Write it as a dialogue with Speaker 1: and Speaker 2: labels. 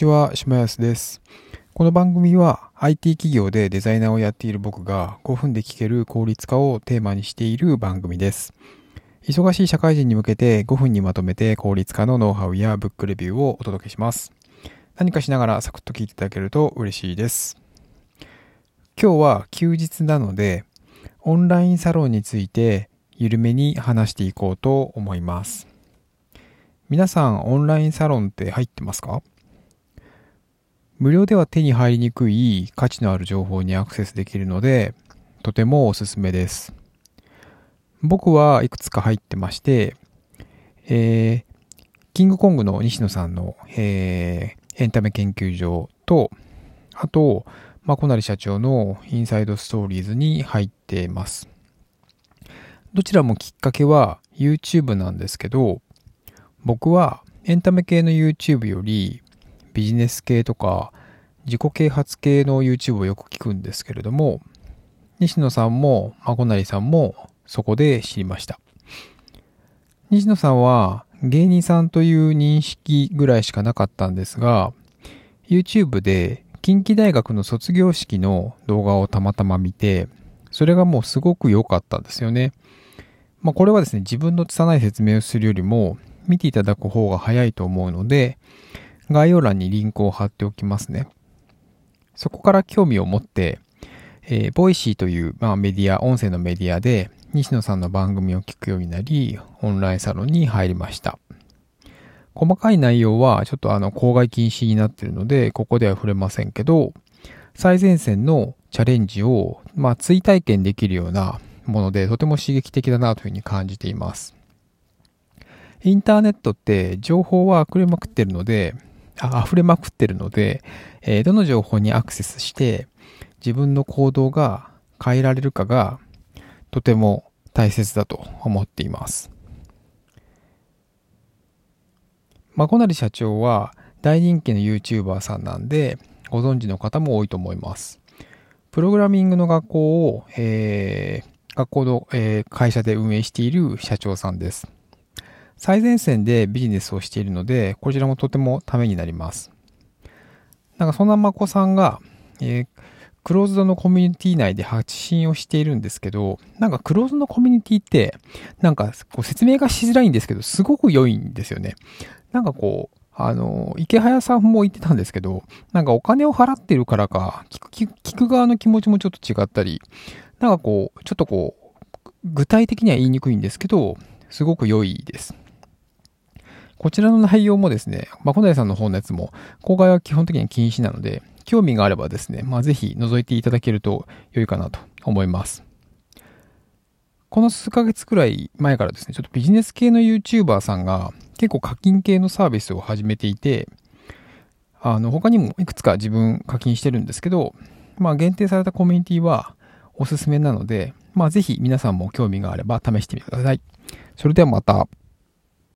Speaker 1: ちは、島安です。この番組は IT 企業でデザイナーをやっている僕が5分で聞ける効率化をテーマにしている番組です。忙しい社会人に向けて5分にまとめて効率化のノウハウやブックレビューをお届けします。何かしながらサクッと聞いていただけると嬉しいです。今日は休日なので、オンラインサロンについて緩めに話していこうと思います。皆さんオンラインサロンって入ってますか？無料では手に入りにくい価値のある情報にアクセスできるので、とてもおすすめです。僕はいくつか入ってまして、えー、キングコングの西野さんの、えー、エンタメ研究所と、あと、まあ、小成社長のインサイドストーリーズに入ってます。どちらもきっかけは YouTube なんですけど、僕はエンタメ系の YouTube よりビジネス系とか自己啓発系の YouTube をよく聞くんですけれども、西野さんも孫成さんもそこで知りました。西野さんは芸人さんという認識ぐらいしかなかったんですが、YouTube で近畿大学の卒業式の動画をたまたま見て、それがもうすごく良かったんですよね。まあこれはですね、自分の拙い説明をするよりも見ていただく方が早いと思うので、概要欄にリンクを貼っておきますね。そこから興味を持って、えー、 Voicy という、まあ、メディア、音声のメディアで、西野さんの番組を聞くようになり、オンラインサロンに入りました。細かい内容は、ちょっとあの、口外禁止になっているので、ここでは触れませんけど、最前線のチャレンジを、まあ、追体験できるようなもので、とても刺激的だなというふうに感じています。インターネットって情報は溢れまくってるので、溢れまくってるので、えー、どの情報にアクセスして自分の行動が変えられるかがとても大切だと思っています。まこなり社長は大人気の YouTuber さんなんでご存知の方も多いと思います。プログラミングの学校を、えー、学校の、えー、会社で運営している社長さんです。最前線でビジネスをしているので、こちらもとてもためになります。なんかそんなまこさんが、えー、クローズドのコミュニティ内で発信をしているんですけど、なんかクローズドのコミュニティって、なんかこう説明がしづらいんですけど、すごく良いんですよね。なんかこう、あの、池早さんも言ってたんですけど、なんかお金を払ってるからか、聞く聞く側の気持ちもちょっと違ったり、なんかこう、ちょっとこう、具体的には言いにくいんですけど、すごく良いです。こちらの内容もですね、まあ、小田さんの方のやつも、公開は基本的に禁止なので、興味があればですね、まあ、ぜひ覗いていただけると良いかなと思います。この数ヶ月くらい前からですね、ちょっとビジネス系の YouTuber さんが結構課金系のサービスを始めていて、あの、他にもいくつか自分課金してるんですけど、まあ限定されたコミュニティはおすすめなので、まあぜひ皆さんも興味があれば試してみてください。それではまた。